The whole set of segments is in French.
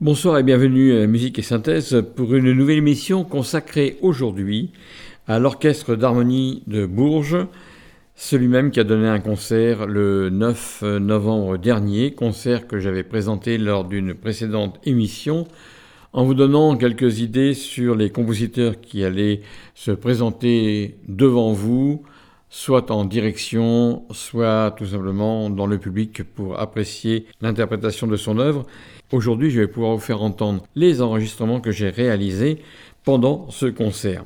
Bonsoir et bienvenue à Musique et Synthèse pour une nouvelle émission consacrée aujourd'hui à l'Orchestre d'harmonie de Bourges, celui-même qui a donné un concert le 9 novembre dernier, concert que j'avais présenté lors d'une précédente émission, en vous donnant quelques idées sur les compositeurs qui allaient se présenter devant vous, soit en direction, soit tout simplement dans le public pour apprécier l'interprétation de son œuvre. Aujourd'hui, je vais pouvoir vous faire entendre les enregistrements que j'ai réalisés pendant ce concert.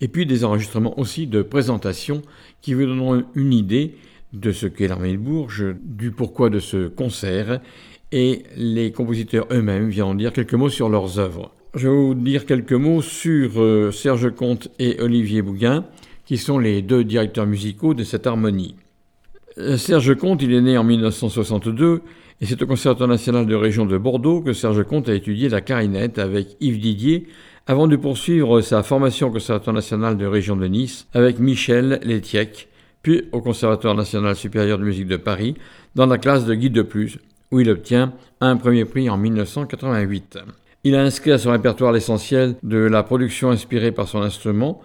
Et puis des enregistrements aussi de présentation qui vous donneront une idée de ce qu'est l'armée de Bourges, du pourquoi de ce concert, et les compositeurs eux-mêmes viendront dire quelques mots sur leurs œuvres. Je vais vous dire quelques mots sur euh, Serge Comte et Olivier Bouguin, qui sont les deux directeurs musicaux de cette harmonie. Euh, Serge Comte, il est né en 1962 et c'est au Conservatoire national de région de Bordeaux que Serge Comte a étudié la clarinette avec Yves Didier avant de poursuivre sa formation au Conservatoire national de région de Nice avec Michel Létiec, puis au Conservatoire national supérieur de musique de Paris dans la classe de Guy de Plus, où il obtient un premier prix en 1988. Il a inscrit à son répertoire l'essentiel de la production inspirée par son instrument,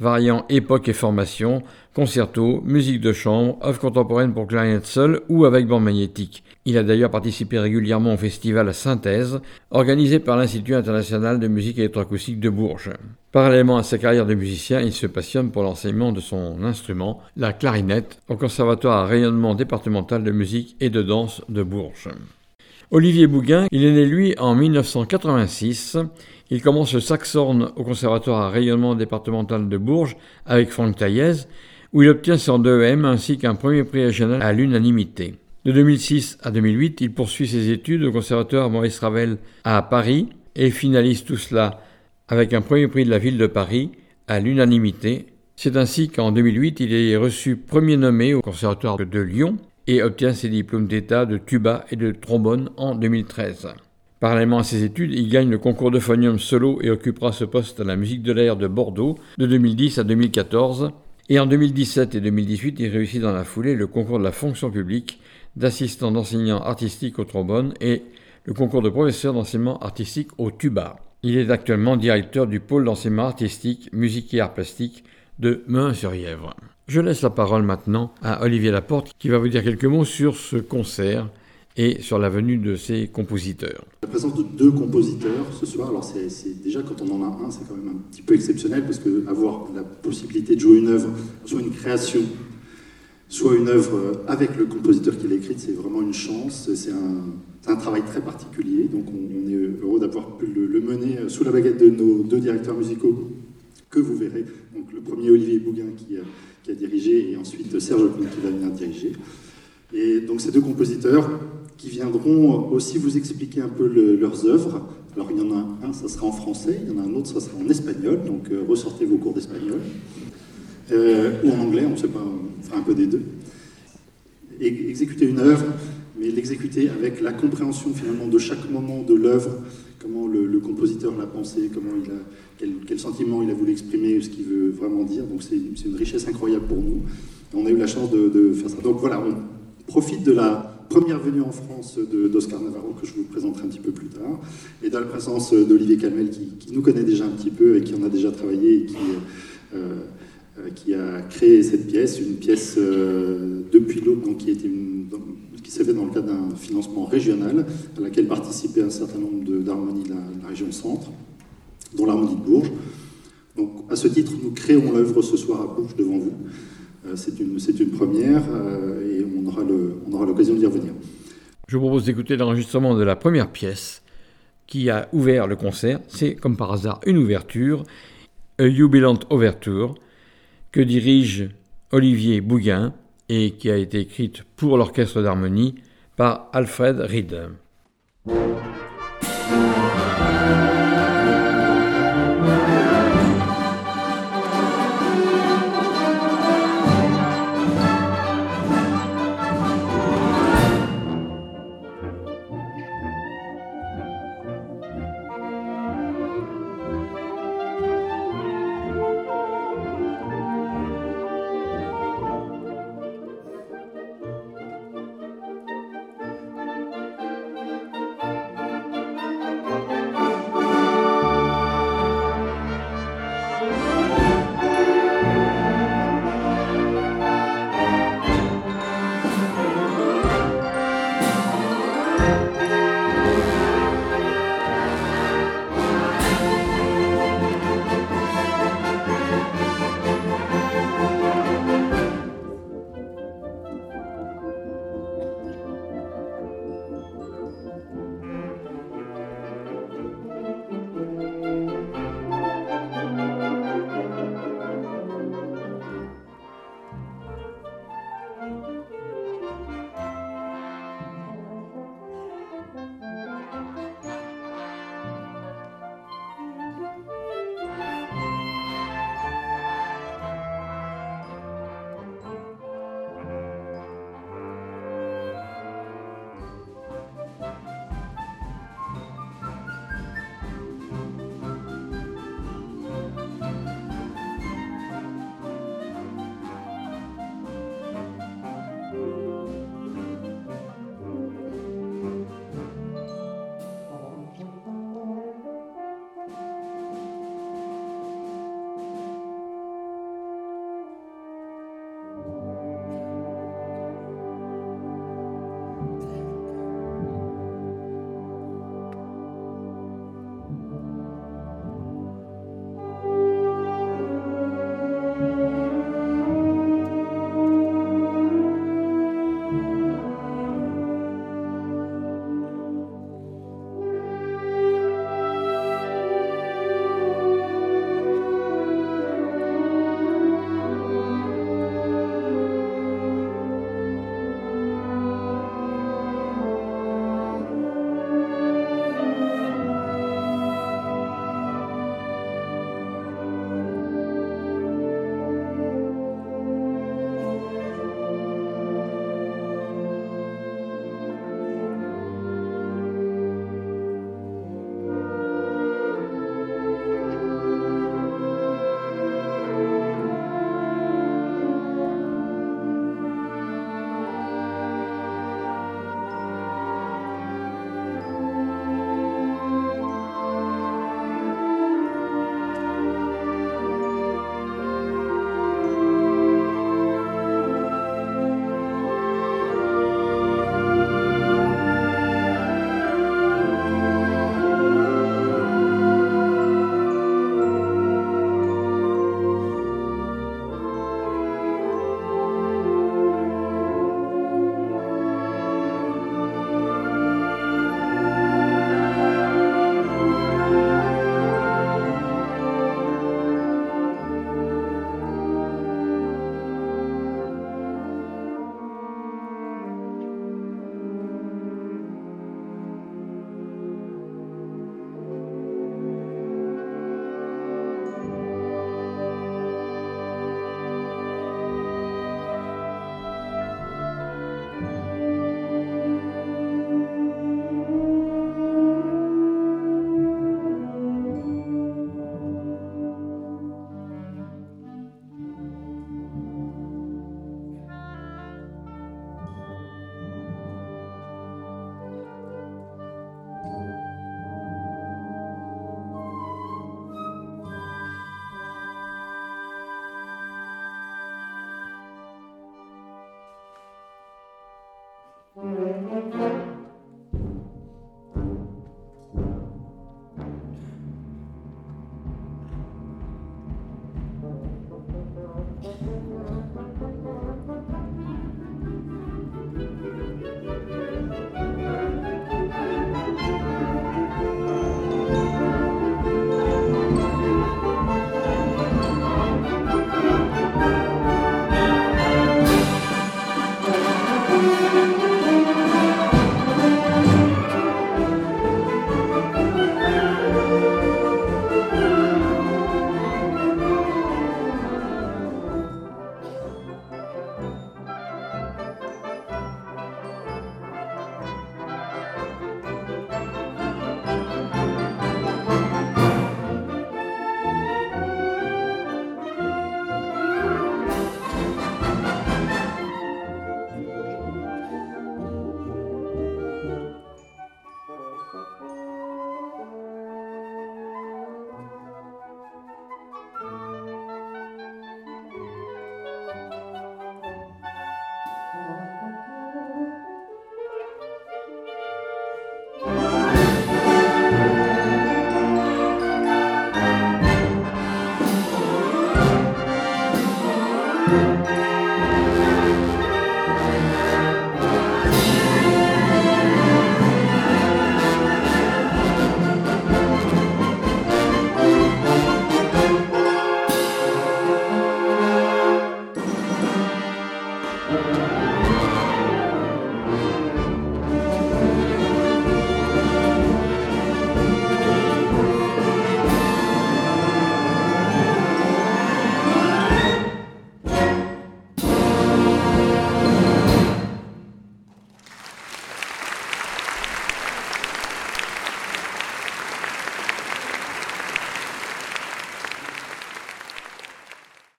variant époque et formation, concerto, musique de chambre, œuvre contemporaine pour clarinette seule ou avec bande magnétique. Il a d'ailleurs participé régulièrement au festival Synthèse, organisé par l'Institut international de musique électroacoustique de Bourges. Parallèlement à sa carrière de musicien, il se passionne pour l'enseignement de son instrument, la clarinette, au Conservatoire à rayonnement départemental de musique et de danse de Bourges. Olivier Bouguin, il est né lui en 1986. Il commence le saxhorn au Conservatoire à rayonnement départemental de Bourges avec Franck Taillez, où il obtient son 2M ainsi qu'un premier prix régional à l'unanimité. De 2006 à 2008, il poursuit ses études au Conservatoire Maurice Ravel à Paris et finalise tout cela avec un premier prix de la ville de Paris à l'unanimité. C'est ainsi qu'en 2008, il est reçu premier nommé au Conservatoire de Lyon et obtient ses diplômes d'état de tuba et de trombone en 2013. Parallèlement à ses études, il gagne le concours de phonium solo et occupera ce poste à la musique de l'air de Bordeaux de 2010 à 2014. Et en 2017 et 2018, il réussit dans la foulée le concours de la fonction publique d'assistant d'enseignant artistique au trombone et le concours de professeur d'enseignement artistique au tuba. Il est actuellement directeur du pôle d'enseignement artistique, musique et art plastique de Meun-sur-Yèvre. Je laisse la parole maintenant à Olivier Laporte qui va vous dire quelques mots sur ce concert et sur la venue de ces compositeurs. La présence de deux compositeurs ce soir, alors c'est déjà quand on en a un, c'est quand même un petit peu exceptionnel parce que avoir la possibilité de jouer une œuvre, soit une création, soit une œuvre avec le compositeur qui l'a écrite, c'est vraiment une chance, c'est un, travail très particulier, donc on, est heureux d'avoir pu le, le, mener sous la baguette de nos deux directeurs musicaux que vous verrez. Donc le premier Olivier Bouguin qui a, qui a dirigé et ensuite Serge Comte qui va venir diriger. Et donc ces deux compositeurs qui viendront aussi vous expliquer un peu le, leurs œuvres. Alors il y en a un, ça sera en français, il y en a un autre, ça sera en espagnol, donc euh, ressortez vos cours d'espagnol. Euh, ou en anglais, on ne sait pas, fera un peu des deux. Exécuter une œuvre, mais l'exécuter avec la compréhension finalement de chaque moment de l'œuvre, comment le, compositeur l'a pensé, comment il a, quel, quel, sentiment il a voulu exprimer, ce qu'il veut vraiment dire. Donc c'est une richesse incroyable pour nous. On a eu la chance de, de faire ça. Donc voilà, on profite de la première venue en France d'Oscar Navarro, que je vous présenterai un petit peu plus tard, et dans la présence d'Olivier Calmel, qui, nous connaît déjà un petit peu et qui en a déjà travaillé et qui, euh, qui a créé cette pièce, une pièce euh, depuis l'aube, qui, qui s'est fait dans le cadre d'un financement régional, à laquelle participaient un certain nombre d'harmonies de, la, la, région centre, dont l'harmonie de Bourges. Donc, à ce titre, nous créons l'œuvre ce soir à Bourges devant vous. C'est une, première et on aura l'occasion d'y revenir. Je vous propose d'écouter l'enregistrement de la première pièce qui a ouvert le concert. C'est comme par hasard une ouverture, A Jubilant Overture, que dirige Olivier Bouguin et qui a été écrite pour l'orchestre d'harmonie par Alfred Reed.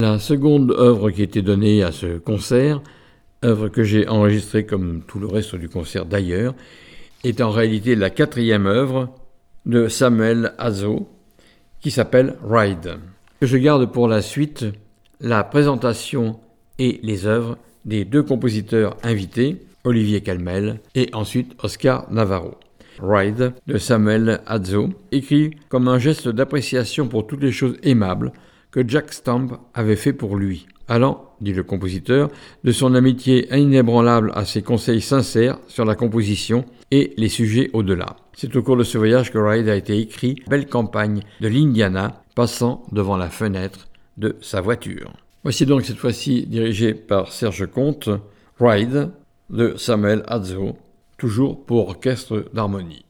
La seconde œuvre qui était donnée à ce concert, œuvre que j'ai enregistrée comme tout le reste du concert d'ailleurs, est en réalité la quatrième œuvre de Samuel Azo, qui s'appelle Ride. Je garde pour la suite la présentation et les œuvres des deux compositeurs invités, Olivier Calmel et ensuite Oscar Navarro. Ride de Samuel Azo, écrit comme un geste d'appréciation pour toutes les choses aimables que Jack Stamp avait fait pour lui, allant, dit le compositeur, de son amitié inébranlable à ses conseils sincères sur la composition et les sujets au-delà. C'est au cours de ce voyage que Ride a été écrit Belle campagne de l'Indiana, passant devant la fenêtre de sa voiture. Voici donc cette fois-ci dirigé par Serge Comte, Ride de Samuel Azzo, toujours pour orchestre d'harmonie.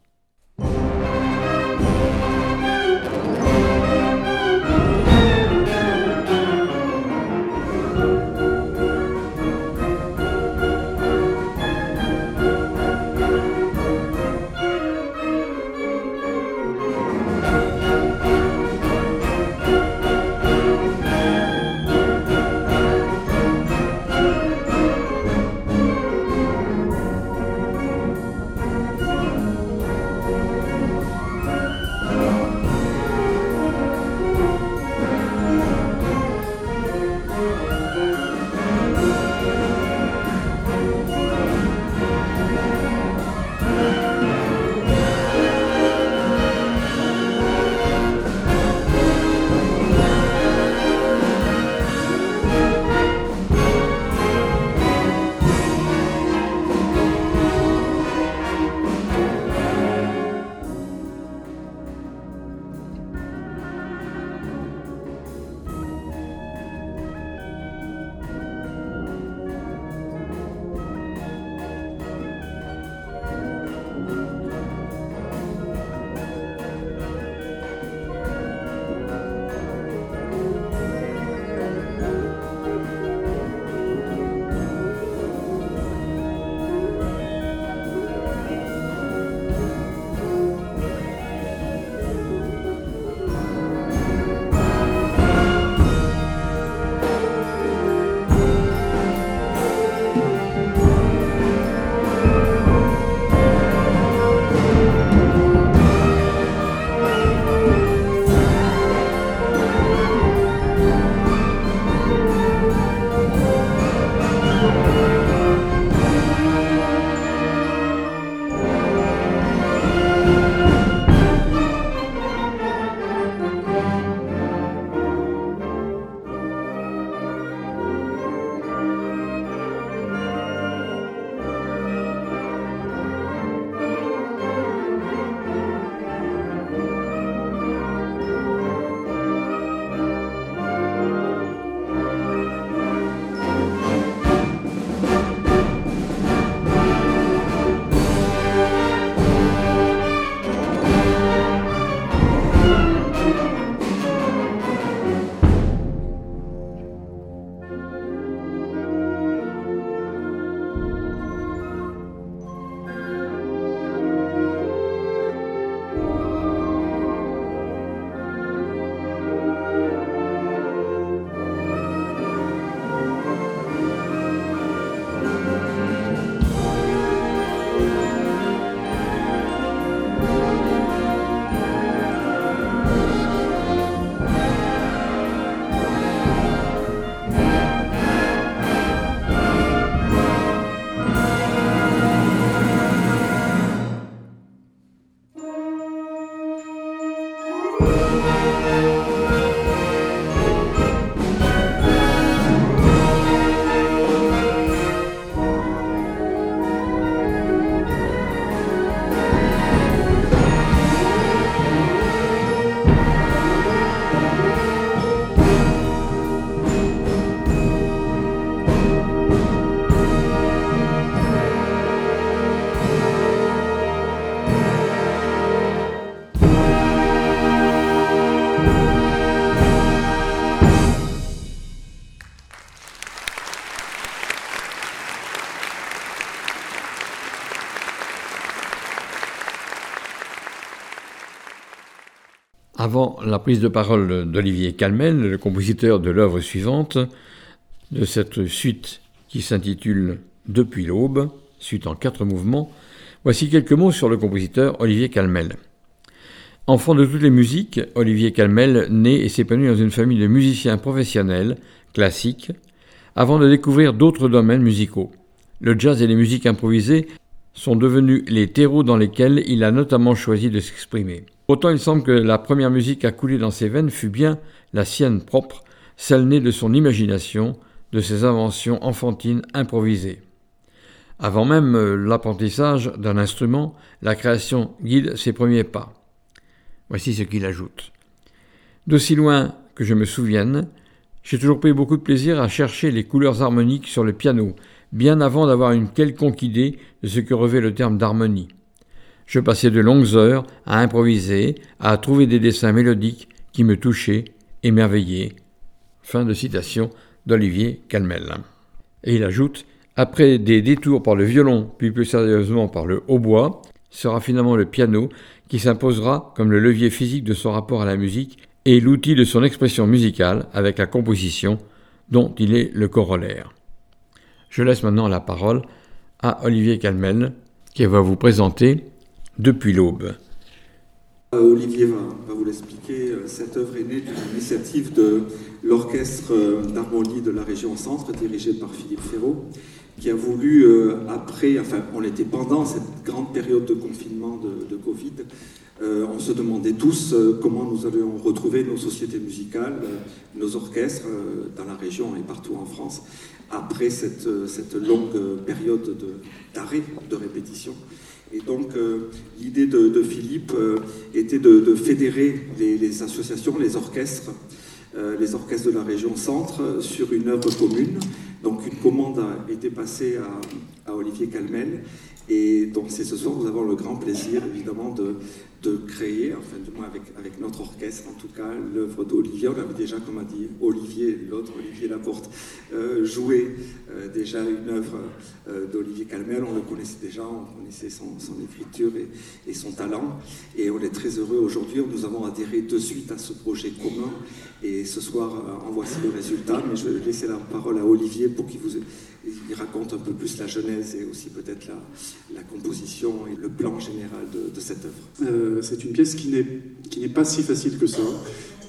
Avant la prise de parole d'Olivier Calmel, le compositeur de l'œuvre suivante, de cette suite qui s'intitule Depuis l'aube, suite en quatre mouvements, voici quelques mots sur le compositeur Olivier Calmel. Enfant de toutes les musiques, Olivier Calmel naît et s'épanouit dans une famille de musiciens professionnels, classiques, avant de découvrir d'autres domaines musicaux. Le jazz et les musiques improvisées sont devenus les terreaux dans lesquels il a notamment choisi de s'exprimer. Autant il semble que la première musique à couler dans ses veines fut bien la sienne propre, celle née de son imagination, de ses inventions enfantines improvisées. Avant même euh, l'apprentissage d'un instrument, la création guide ses premiers pas. Voici ce qu'il ajoute. D'aussi loin que je me souvienne, j'ai toujours pris beaucoup de plaisir à chercher les couleurs harmoniques sur le piano, bien avant d'avoir une quelconque idée de ce que revêt le terme d'harmonie. Je passais de longues heures à improviser, à trouver des dessins mélodiques qui me touchaient, émerveillaient. Fin de citation d'Olivier Calmel. Et il ajoute Après des détours par le violon, puis plus sérieusement par le hautbois, sera finalement le piano qui s'imposera comme le levier physique de son rapport à la musique et l'outil de son expression musicale avec la composition dont il est le corollaire. Je laisse maintenant la parole à Olivier Calmel qui va vous présenter Depuis l'aube. Euh, Olivier va, vous l'expliquer. Euh, cette œuvre est née d'une initiative de l'Orchestre euh, d'harmonie de la région Centre, dirigé par Philippe Ferraud, qui a voulu, après, enfin, on était pendant cette grande période de confinement de, Covid, on se demandait tous comment nous allions retrouver nos sociétés musicales, nos orchestres dans la région et partout en France, après cette, cette longue période d'arrêt, de répétition. Et donc euh, l'idée de, Philippe euh, était de, fédérer les, associations, les orchestres, euh, les orchestres de la région centre sur une œuvre commune. Donc une commande a été passée à, à Olivier Calmel. Et donc c'est ce soir, nous avons le grand plaisir évidemment de, de créer, enfin du moins avec, notre orchestre en tout cas, l'œuvre d'Olivier. On avait déjà, comme a dit Olivier, l'autre Olivier Laporte, euh, joué euh, déjà une œuvre euh, d'Olivier Calmel. On le connaissait déjà, on connaissait son, écriture et, son talent. Et on est très heureux aujourd'hui. Nous avons adhéré de suite à ce projet commun. Et ce soir, en voici le résultat. Mais je vais laisser la parole à Olivier pour qu'il vous raconte un peu plus la genèse et aussi peut-être la, composition et le plan général de, cette œuvre. C'est une pièce qui n'est pas si facile que ça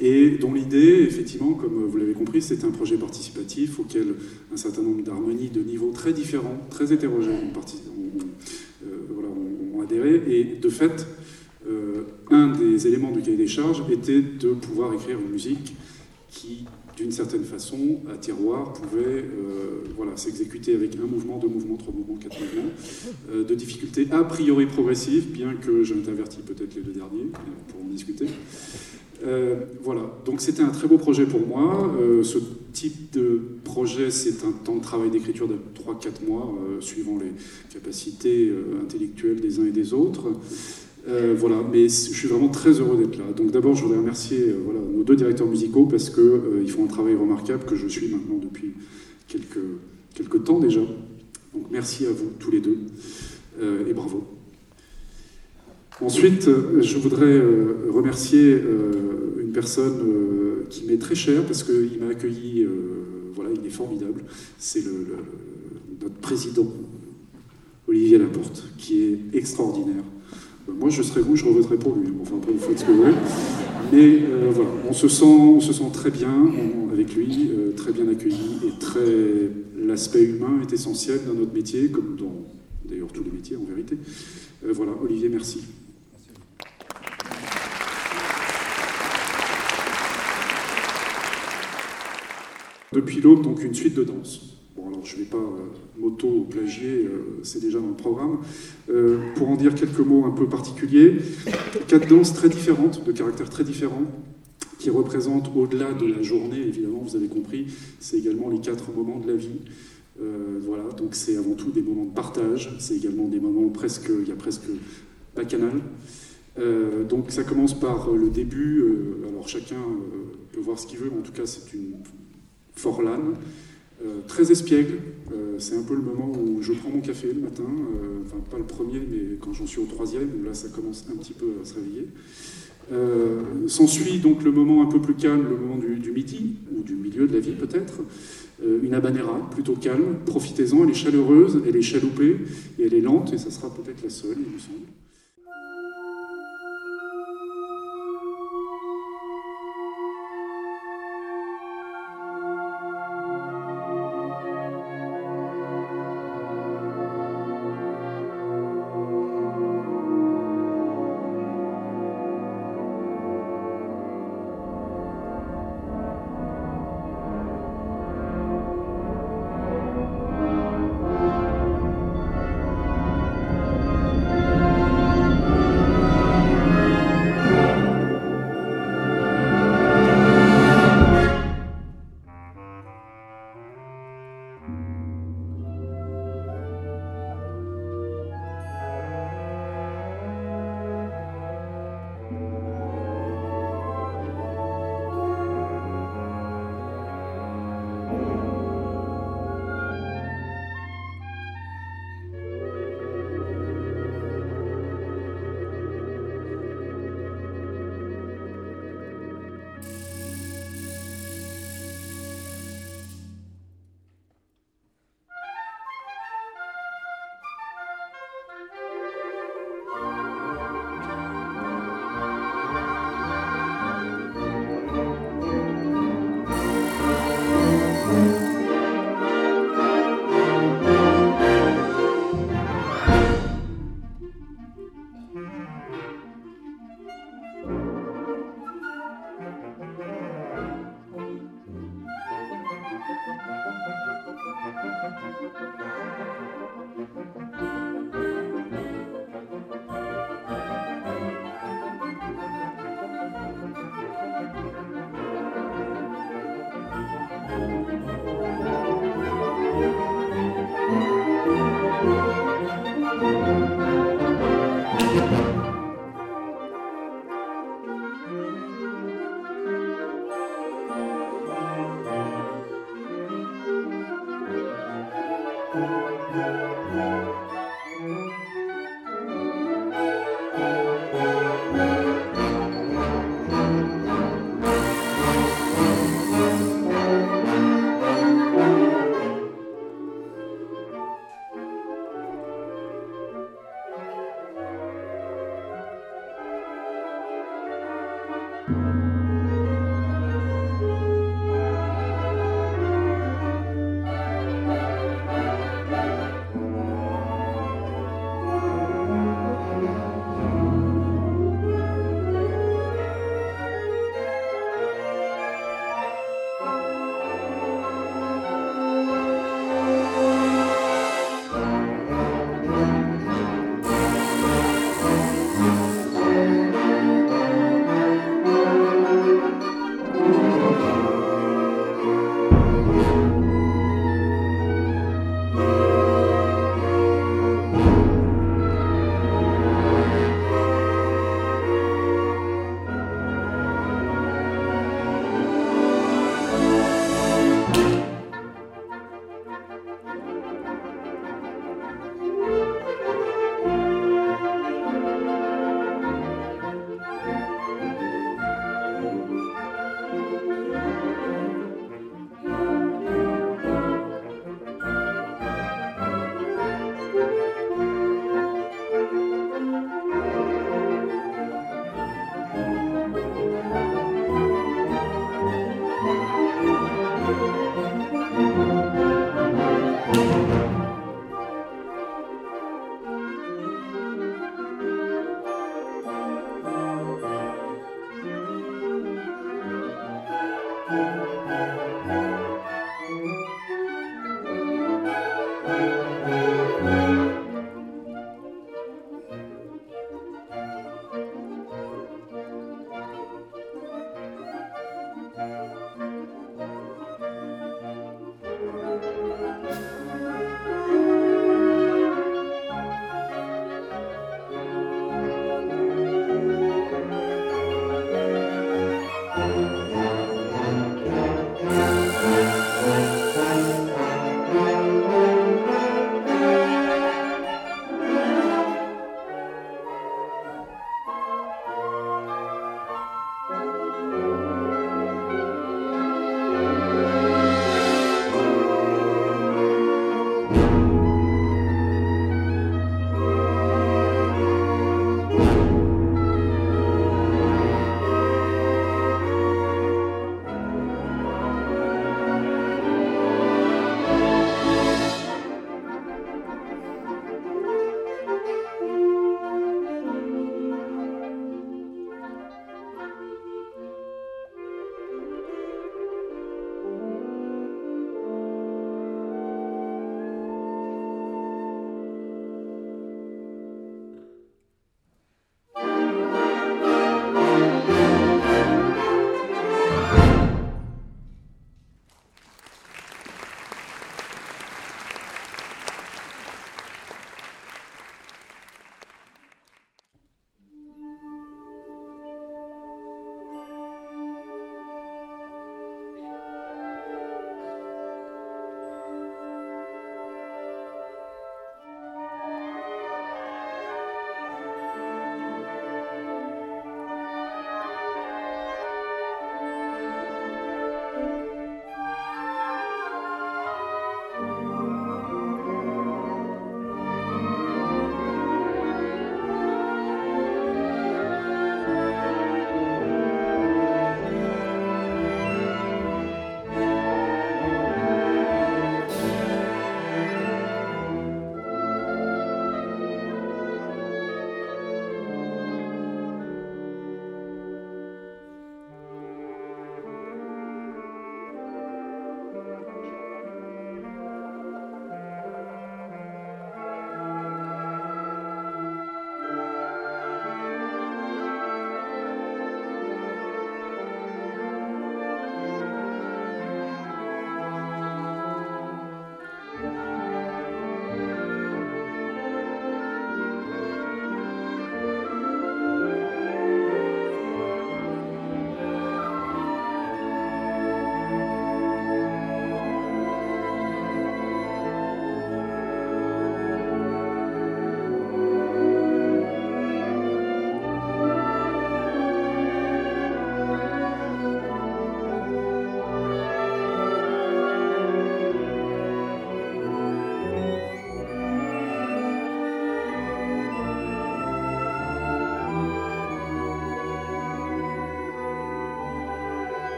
et dont l'idée, effectivement, comme vous l'avez compris, c'est un projet participatif auquel un certain nombre d'harmonies de niveaux très différents, très hétérogènes ont, euh, adhéré. Et de fait, euh, un des éléments du cahier des charges était de pouvoir écrire une musique qui d'une certaine façon, à tiroir pouvait euh, voilà, s'exécuter avec un mouvement, deux mouvements, trois mouvements, quatre mouvements, euh, de difficulté a priori progressive, bien que j'en averti peut-être les deux derniers, pour en discuter. Euh, voilà, donc c'était un très beau projet pour moi. ce type de projet, c'est un temps de travail d'écriture de 3-4 mois, suivant les capacités intellectuelles des uns et des autres. Euh, voilà, mais je suis vraiment très heureux d'être là. Donc d'abord, je voudrais remercier euh, voilà, nos deux directeurs musicaux parce qu'ils euh, font un travail remarquable que je suis maintenant depuis quelques, temps déjà. Donc merci à vous tous les deux et bravo. Ensuite, je voudrais remercier une personne qui m'est très chère parce qu'il m'a accueilli, voilà, il est formidable. C'est notre président, Olivier Laporte, qui est extraordinaire. Moi, je serais vous, je revoterais pour lui. Enfin, après, vous faites ce que vous voulez. Mais euh, voilà, on se, sent, on se sent très bien avec lui, euh, très bien accueilli. Et très... l'aspect humain est essentiel dans notre métier, comme dans d'ailleurs tous les métiers en vérité. Euh, voilà, Olivier, merci. Depuis l'aube, donc une suite de danse. Je ne vais pas moto-plagier, euh, c'est déjà dans le programme. Euh, pour en dire quelques mots un peu particuliers, quatre danses très différentes, de caractères très différents, qui représentent au-delà de la journée, évidemment, vous avez compris, c'est également les quatre moments de la vie. Euh, voilà, donc c'est avant tout des moments de partage, c'est également des moments presque, il y a presque bacchanal. Euh, donc ça commence par le début, alors chacun peut voir ce qu'il veut, mais en tout cas c'est une forlane, euh, très espiègle. Euh, c'est un peu le moment où je prends mon café le matin, euh, enfin pas le premier, mais quand j'en suis au troisième, là ça commence un petit peu à se réveiller. Euh, s'ensuit donc le moment un peu plus calme, le moment du, midi, ou du milieu de la vie peut-être. Euh, une habanera plutôt calme, profitez-en, elle est chaleureuse, elle est chaloupée, et elle est lente, et ça sera peut-être la seule, il me semble.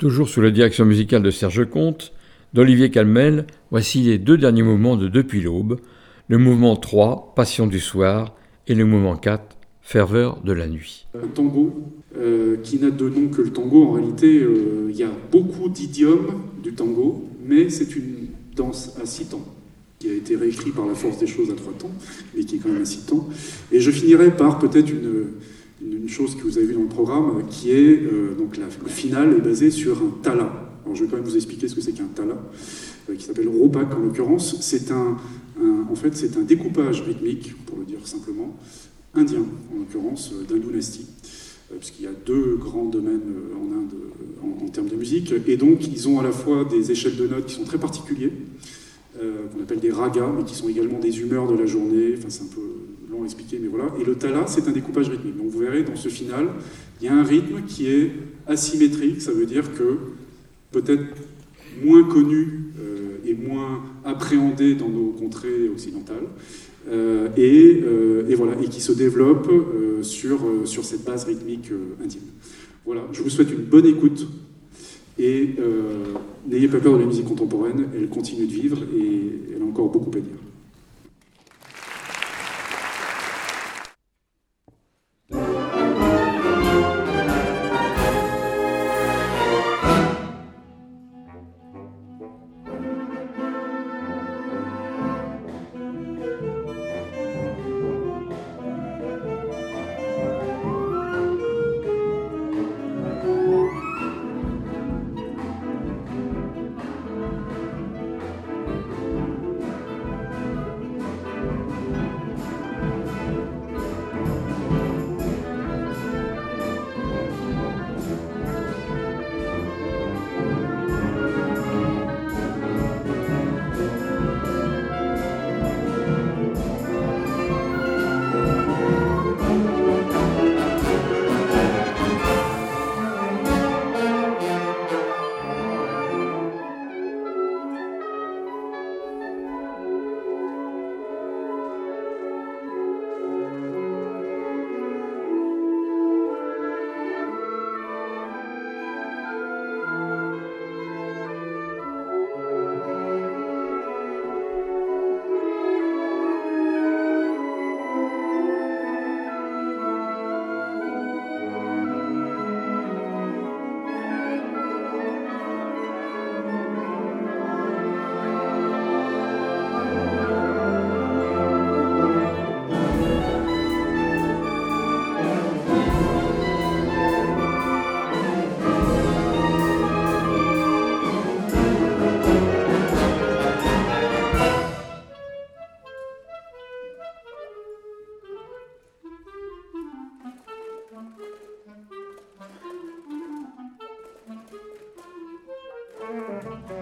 Toujours sous la direction musicale de Serge Comte, d'Olivier Calmel, voici les deux derniers mouvements de Depuis l'aube, le mouvement 3, Passion du soir, et le mouvement 4, Ferveur de la nuit. Un tango euh, qui n'a de nom que le tango. En réalité, euh, il y a beaucoup d'idiomes du tango, mais c'est une danse à six temps qui a été réécrit par la force des choses à trois temps, mais qui est quand même à six temps. Et je finirai par peut-être une chose que vous avez vue dans le programme, qui est, euh, donc la, le final est basé sur un tala. Alors je vais quand même vous expliquer ce que c'est qu'un tala, euh, qui s'appelle ropak en l'occurrence. C'est un, en fait, c'est un découpage rythmique, pour le dire simplement, indien, en l'occurrence, euh, d'Indonestie, puisqu'il y a deux grands domaines en Inde en, termes de musique, et donc ils ont à la fois des échelles de notes qui sont très particuliers, qu'on appelle des ragas, mais qui sont également des humeurs de la journée, enfin c'est un peu expliquer, mais voilà. Et le tala, c'est un découpage rythmique. Donc vous verrez, dans ce final, il y a un rythme qui est asymétrique, ça veut dire que peut-être moins connu euh, et moins appréhendé dans nos contrées occidentales, euh, et, euh, et, voilà, et qui se développe sur, sur cette base rythmique intime. Voilà, je vous souhaite une bonne écoute. Et n'ayez pas peur de la musique contemporaine, elle continue de vivre et elle a encore beaucoup à dire. Música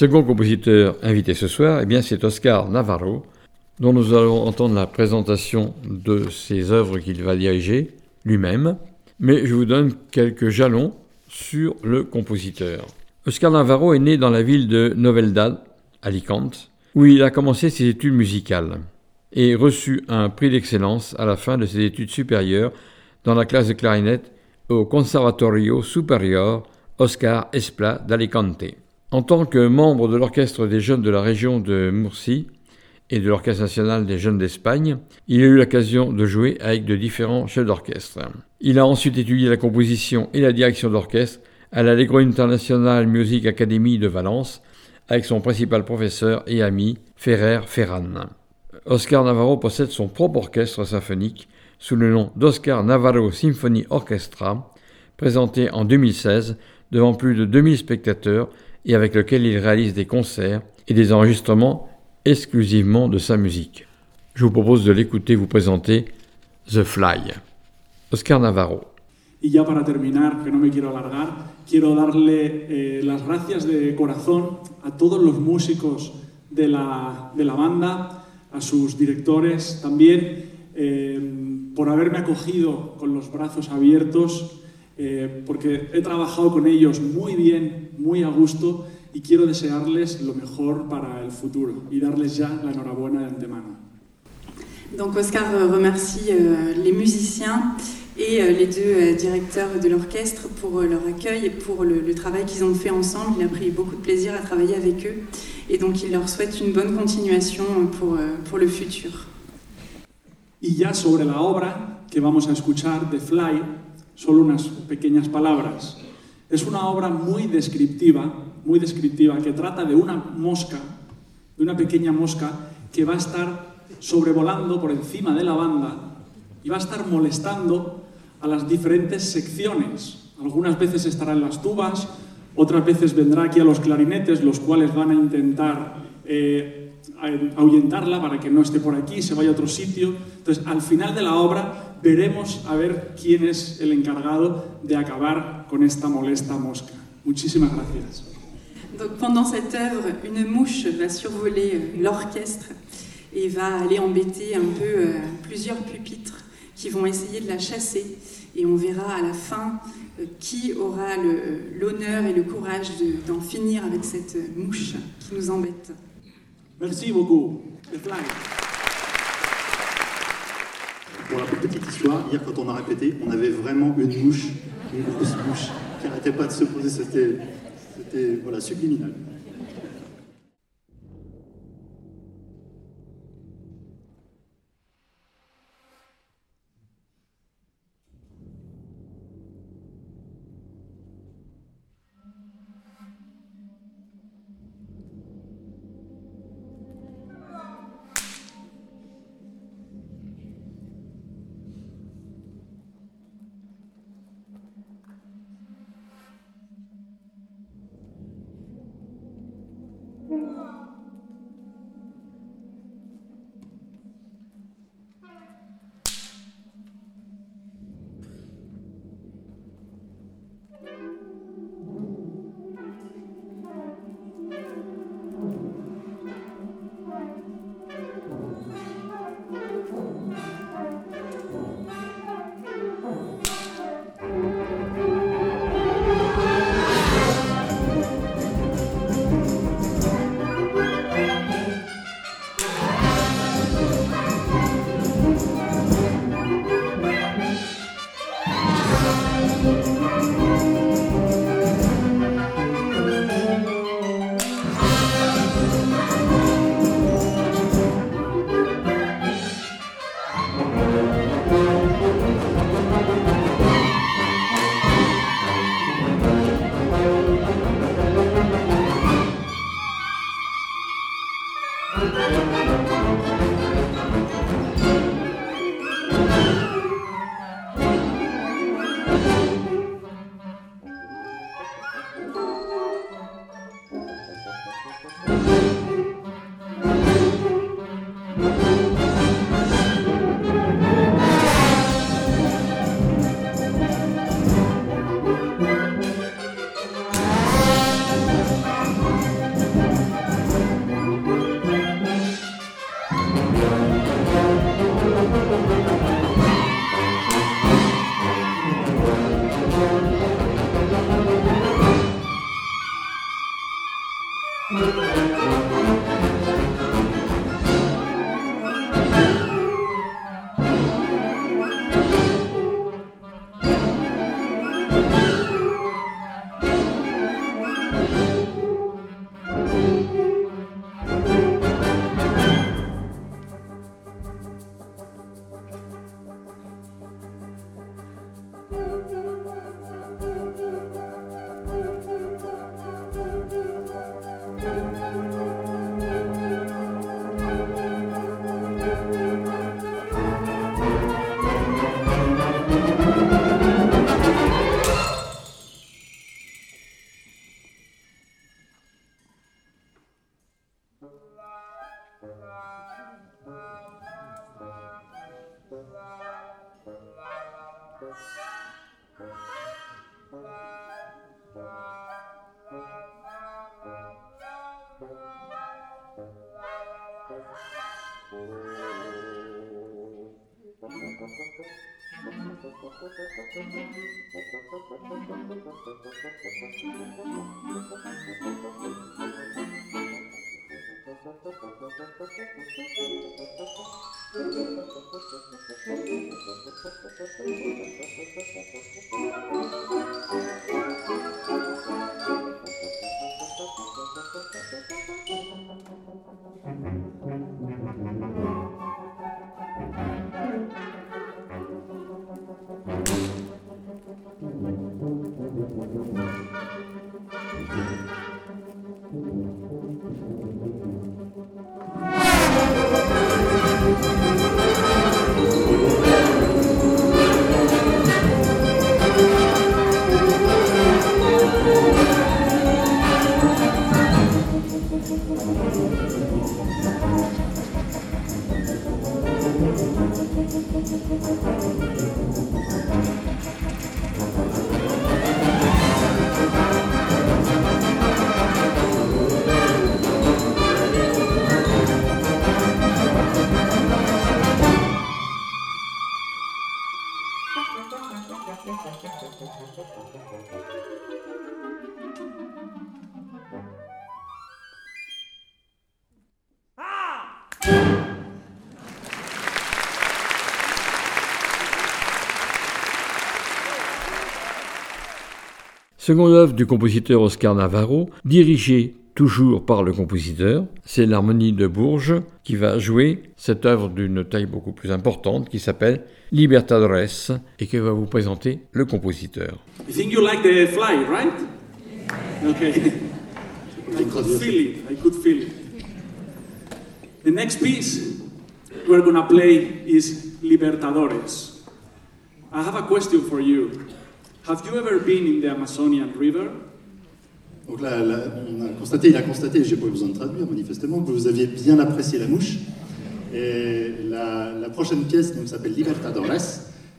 Second compositeur invité ce soir, eh bien c'est Oscar Navarro, dont nous allons entendre la présentation de ses œuvres qu'il va diriger lui-même. Mais je vous donne quelques jalons sur le compositeur. Oscar Navarro est né dans la ville de Noveldad, Alicante, où il a commencé ses études musicales et reçu un prix d'excellence à la fin de ses études supérieures dans la classe de clarinette au Conservatorio Superior Oscar Espla d'Alicante. En tant que membre de l'orchestre des jeunes de la région de Murcie et de l'Orchestre national des jeunes d'Espagne, il a eu l'occasion de jouer avec de différents chefs d'orchestre. Il a ensuite étudié la composition et la direction d'orchestre à l'Allegro International Music Academy de Valence avec son principal professeur et ami Ferrer Ferran. Oscar Navarro possède son propre orchestre symphonique sous le nom d'Oscar Navarro Symphony Orchestra, présenté en 2016 devant plus de 2000 spectateurs et avec lequel il réalise des concerts et des enregistrements exclusivement de sa musique. Je vous propose de l'écouter vous présenter The Fly. Oscar Navarro. Y ya para terminar, que no me quiero alargar, quiero darle eh, las gracias de corazón a todos los músicos de la, de la banda, a sus directores también, eh, por haberme acogido con los brazos abiertos, eh, porque he trabajado con ellos muy bien, muy a gusto y quiero desearles lo mejor para el futuro y darles ya la enhorabuena de antemano. Donc Oscar remercie euh, les musiciens et euh, les deux euh, directeurs de l'orchestre pour leur accueil et pour le, le travail qu'ils ont fait ensemble. Il a pris beaucoup de plaisir à travailler avec eux et donc il leur souhaite une bonne continuation pour, pour le futur. Y ya sobre la obra que vamos a escuchar, The Fly, solo unas pequeñas palabras. Es una obra muy descriptiva, muy descriptiva, que trata de una mosca, de una pequeña mosca que va a estar sobrevolando por encima de la banda y va a estar molestando a las diferentes secciones. Algunas veces estará en las tubas, otras veces vendrá aquí a los clarinetes, los cuales van a intentar eh, ahuyentarla para que no esté por aquí, se vaya a otro sitio. Entonces, al final de la obra veremos a ver quién es el encargado de acabar con esta molesta mosca. Muchísimas gracias. Donc pendant cette œuvre, une mouche va survoler l'orchestre et va aller embêter un peu euh, plusieurs pupitres qui vont essayer de la chasser. Et on verra à la fin euh, qui aura l'honneur et le courage d'en finir avec cette mouche qui nous embête. Merci beaucoup. Pour la petite histoire, hier quand on a répété, on avait vraiment une mouche, une grosse mouche, qui n'arrêtait pas de se poser, c'était voilà, subliminal. Seconde œuvre du compositeur Oscar Navarro, dirigée toujours par le compositeur, c'est l'harmonie de Bourges qui va jouer cette œuvre d'une taille beaucoup plus importante qui s'appelle Libertadores et que va vous présenter le compositeur. You think you like the fly, right? Okay. I could feel it. I could feel it. The next piece we're gonna play is Libertadores. I have a question for you. Have you ever been in the Amazonian River? Donc là, là, on a constaté, il a constaté, j'ai pas eu besoin de traduire manifestement, que vous aviez bien apprécié la mouche. Et la, la prochaine pièce donc, s'appelle Libertadores.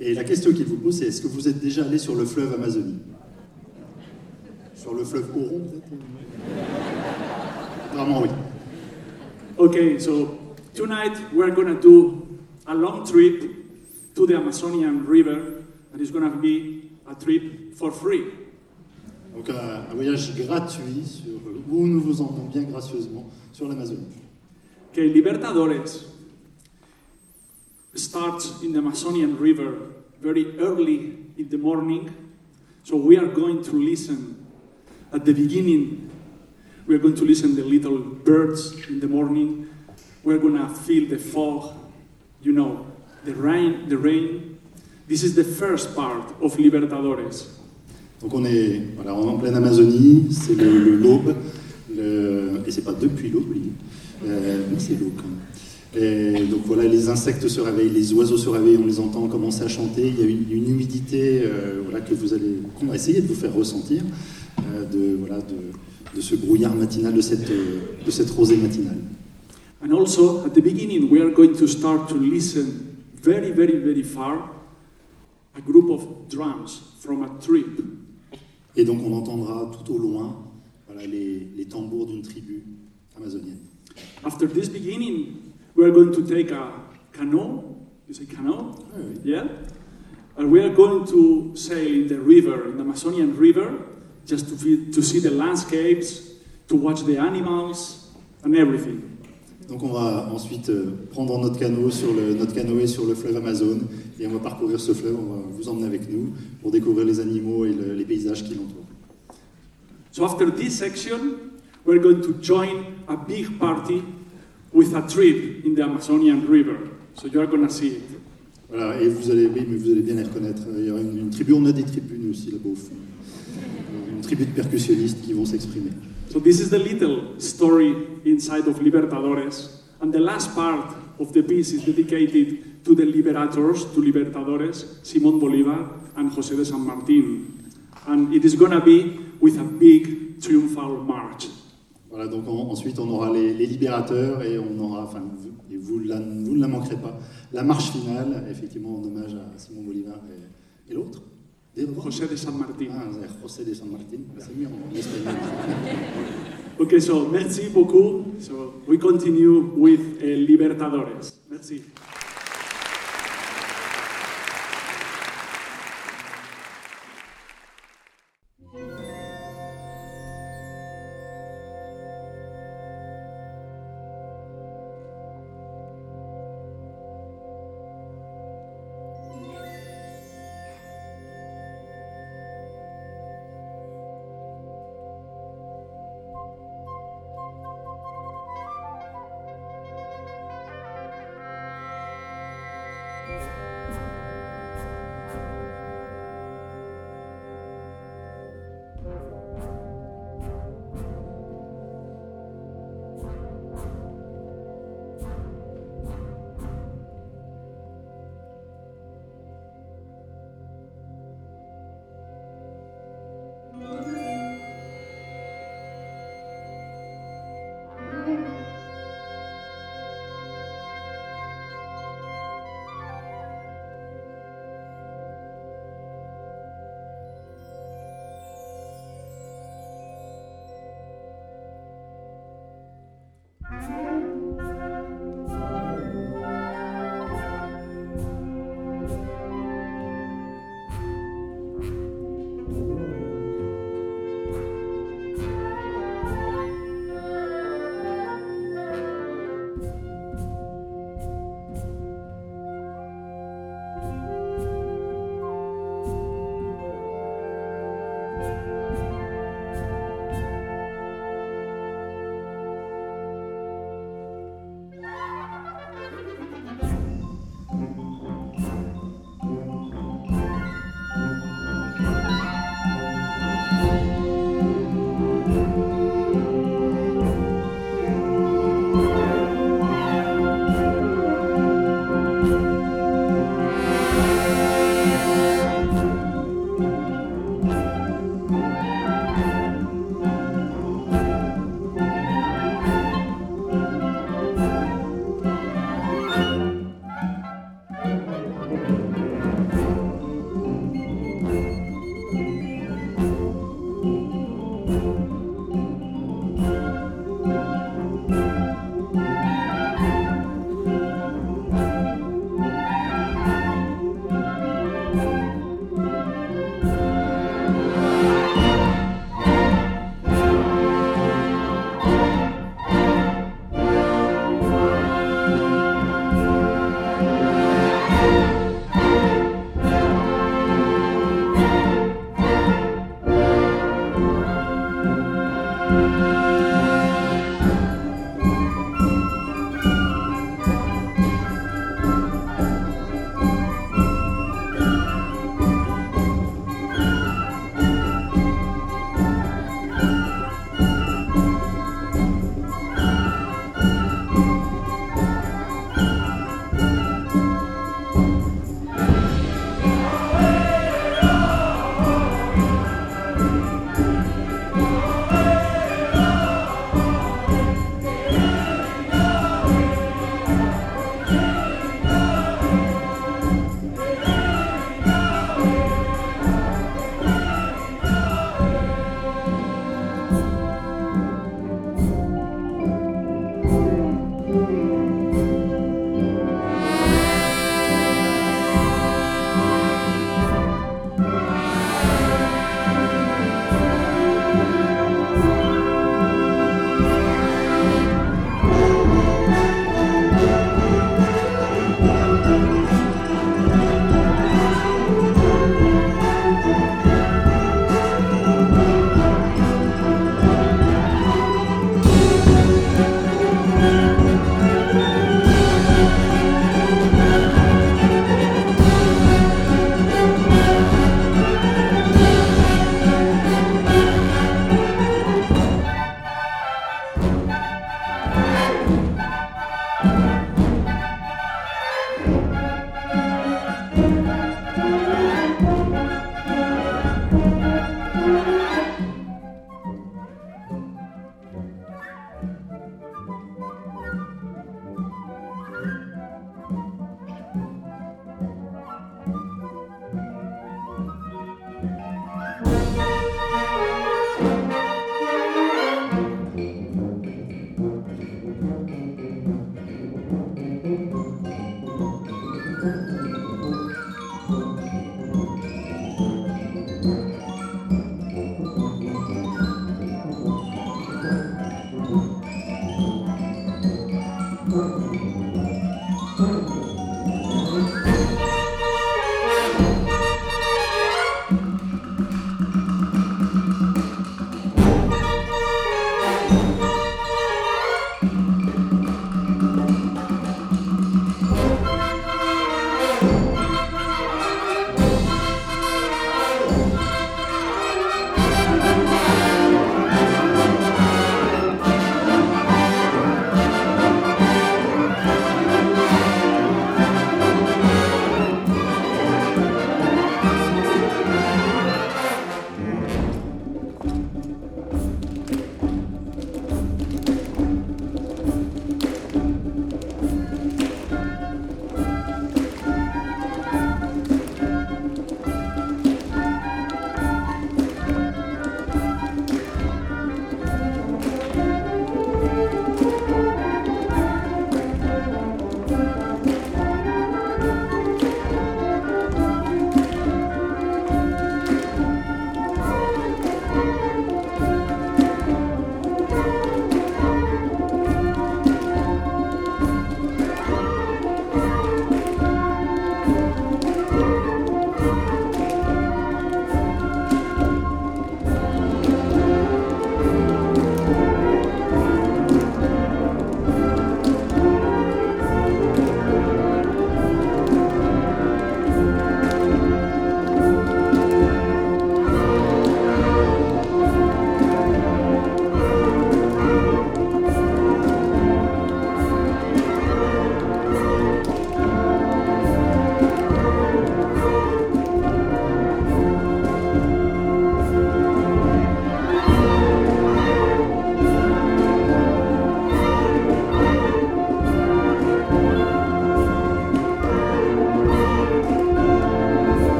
Et la question qu'il vous pose, c'est est-ce que vous êtes déjà allé sur le fleuve Amazonie? Sur le fleuve Oron, peut-être? Apparemment, oui. Okay, so tonight we're gonna do a long trip to the Amazonian River, and it's gonna be a trip for free. Donc un, un voyage gratuit sur, où nous vous emmenons bien gracieusement sur l'Amazonie. Okay, Libertadores starts in the Amazonian River very early in the morning. So we are going to listen at the beginning. We are going to listen the little birds in the morning. We're gonna feel the fog, you know, the rain, the rain. This is the first part of Libertadores. Donc on est voilà, en pleine Amazonie, c'est le, l'aube, le- et c'est pas depuis l'aube, oui, euh, mais c'est l'aube quand même. Et donc voilà, les insectes se réveillent, les oiseaux se réveillent, on les entend commencer à chanter. Il y a une, une humidité euh, voilà, que vous allez, qu'on va essayer de vous faire ressentir, euh, de, voilà, de, de ce brouillard matinal, de cette, euh, de cette rosée matinale. And also, at the beginning, we are going to start to listen very, very, very far a group of drums from a trip. Et donc on entendra tout au loin voilà, les, les tambours d'une tribu amazonienne. After this beginning, we are going to take a canoe. You say canoe? Ah oui. Yeah? And we are going to sail in the river, in the Amazonian River, just to, fe- to see the landscapes, to watch the animals, and everything. Donc on va ensuite euh, prendre notre canot sur le, notre canoë sur le fleuve Amazon et on va parcourir ce fleuve, on va vous emmener avec nous pour découvrir les animaux et le- les paysages qui l'entourent. So after this section, we're going to join a big party with a trip in the Amazonian River. So you are going to see it. Voilà, et vous allez, oui, mais vous allez bien les reconnaître. Il y aura une, une tribu, on a des tribus nous aussi là-bas au fond. De percussionnistes qui vont s'exprimer. So this is the little story inside of Libertadores. And the last part of the piece is dedicated to the liberators, to Libertadores, Simón Bolívar and José de San Martín. And it is going to be with a big triumphal march. Voilà, donc en- ensuite on aura les, les libérateurs et on aura, enfin, vous, et vous, la- vous ne la manquerez pas, la marche finale, effectivement en hommage à Simon Bolivar et, et l'autre. José de San Martín. Ah, José de San Martín, espagnol. Okay, so merci beaucoup. So we continue with uh, Libertadores. Merci.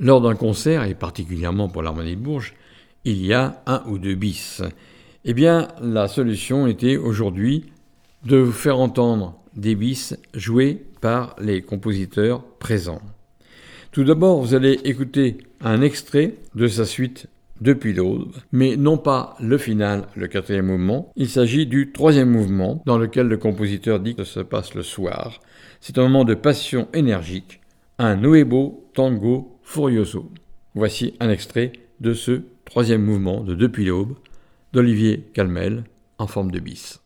Lors d'un concert, et particulièrement pour l'harmonie de Bourges, il y a un ou deux bis. Eh bien, la solution était aujourd'hui de vous faire entendre des bis joués par les compositeurs présents. Tout d'abord, vous allez écouter un extrait de sa suite depuis l'aube, mais non pas le final, le quatrième mouvement. Il s'agit du troisième mouvement, dans lequel le compositeur dit que se passe le soir. C'est un moment de passion énergique, un nuevo tango furioso. Voici un extrait de ce troisième mouvement de Depuis l'aube d'Olivier Calmel en forme de bis.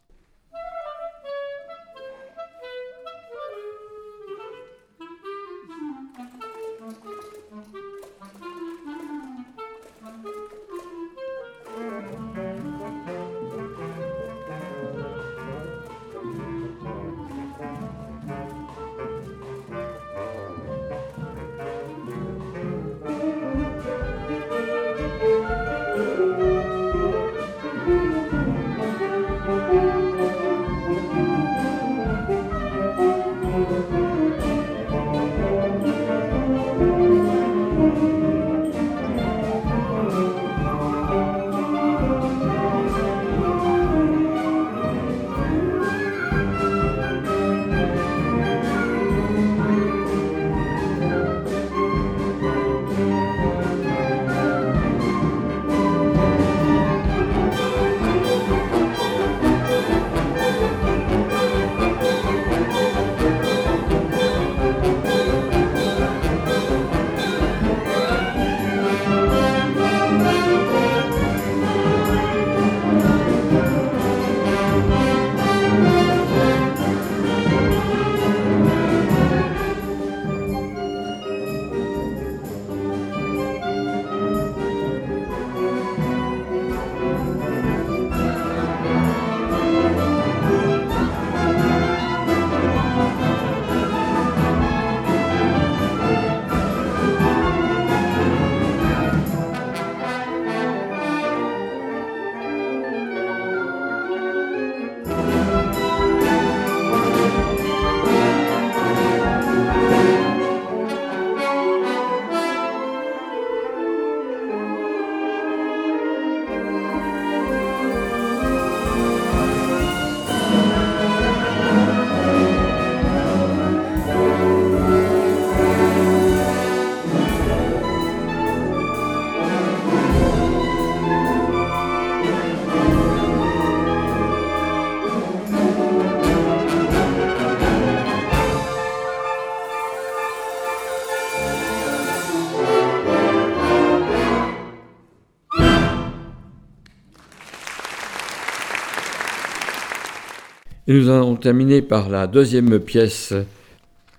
Nous allons terminer par la deuxième pièce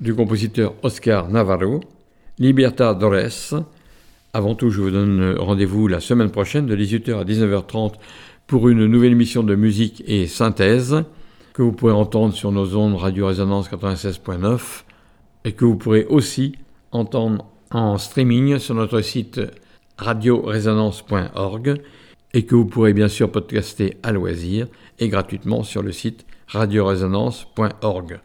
du compositeur Oscar Navarro, Libertadores. Avant tout, je vous donne rendez-vous la semaine prochaine de 18h à 19h30 pour une nouvelle émission de musique et synthèse que vous pourrez entendre sur nos ondes Radio Résonance 96.9 et que vous pourrez aussi entendre en streaming sur notre site radioresonance.org et que vous pourrez bien sûr podcaster à loisir et gratuitement sur le site radioresonance.org.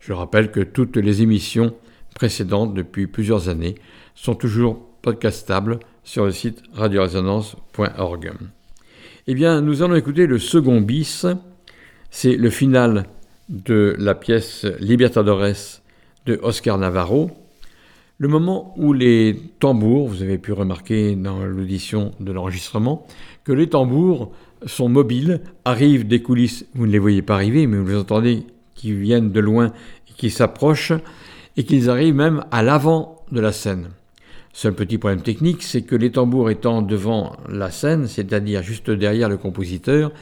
Je rappelle que toutes les émissions précédentes depuis plusieurs années sont toujours podcastables sur le site radioresonance.org. Eh bien, nous allons écouter le second bis. C'est le final de la pièce Libertadores de Oscar Navarro. Le moment où les tambours, vous avez pu remarquer dans l'audition de l'enregistrement, que les tambours sont mobiles, arrivent des coulisses, vous ne les voyez pas arriver, mais vous les entendez qui viennent de loin et qui s'approchent, et qu'ils arrivent même à l'avant de la scène. Seul petit problème technique, c'est que les tambours étant devant la scène, c'est-à-dire juste derrière le compositeur,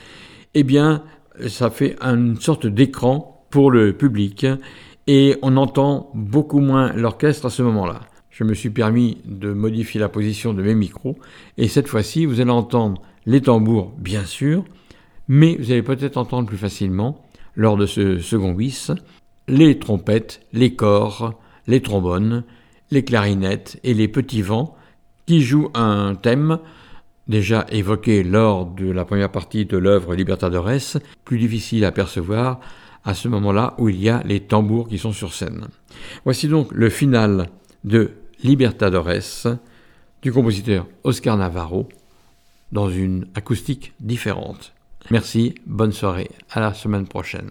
eh bien, ça fait une sorte d'écran pour le public, et on entend beaucoup moins l'orchestre à ce moment-là. Je me suis permis de modifier la position de mes micros, et cette fois-ci, vous allez entendre les tambours, bien sûr, mais vous allez peut-être entendre plus facilement, lors de ce second bis, les trompettes, les corps, les trombones, les clarinettes et les petits vents qui jouent un thème déjà évoqué lors de la première partie de l'œuvre Libertadores, plus difficile à percevoir à ce moment-là où il y a les tambours qui sont sur scène. Voici donc le final de Libertadores du compositeur Oscar Navarro dans une acoustique différente. Merci, bonne soirée, à la semaine prochaine.